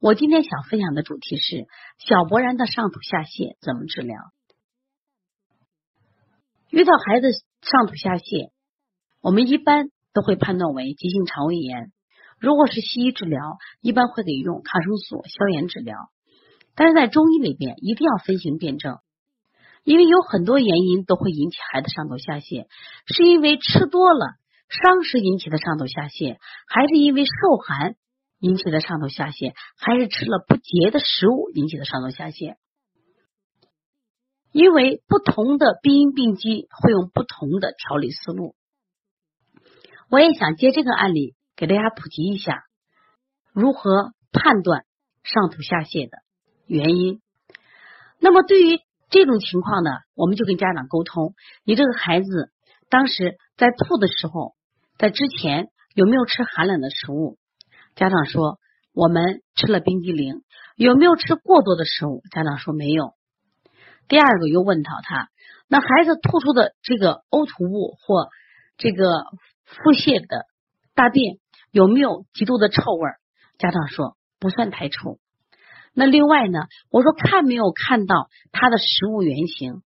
我今天想分享的主题是小勃然的上吐下泻怎么治疗？遇到孩子上吐下泻，我们一般都会判断为急性肠胃炎。如果是西医治疗，一般会给用抗生素消炎治疗。但是在中医里边，一定要分型辨证，因为有很多原因都会引起孩子上吐下泻，是因为吃多了伤食引起的上吐下泻，还是因为受寒引起的上吐下泻，还是吃了不洁的食物引起的上吐下泻？因为不同的病因病机会用不同的调理思路。我也想借这个案例给大家普及一下如何判断上吐下泻的。原因，那么对于这种情况呢，我们就跟家长沟通：你这个孩子当时在吐的时候，在之前有没有吃寒冷的食物？家长说我们吃了冰激凌。有没有吃过多的食物？家长说没有。第二个又问到他，那孩子吐出的这个呕吐物或这个腹泻的大便有没有极度的臭味？家长说不算太臭。那另外呢？我说看没有看到他的食物原型，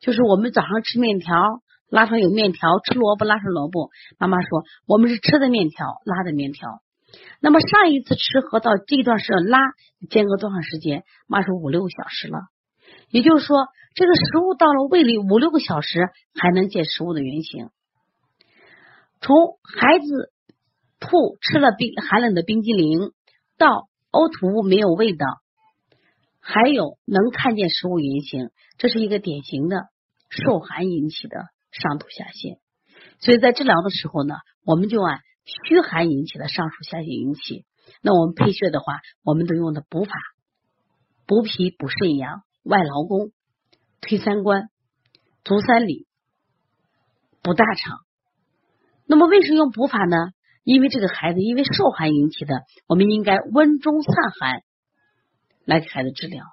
就是我们早上吃面条，拉上有面条；吃萝卜拉上萝卜。妈妈说我们是吃的面条，拉的面条。那么上一次吃和到这段是拉间隔多长时间？妈说五六个小时了。也就是说，这个食物到了胃里五六个小时还能见食物的原型。从孩子吐吃了冰寒冷的冰激凌到。呕吐物没有味道，还有能看见食物原型，这是一个典型的受寒引起的上吐下泻。所以在治疗的时候呢，我们就按虚寒引起的上吐下泻引起。那我们配穴的话，我们都用的补法：补脾、补肾阳、外劳宫、推三关、足三里、补大肠。那么为什么用补法呢？因为这个孩子因为受寒引起的，我们应该温中散寒来给孩子治疗。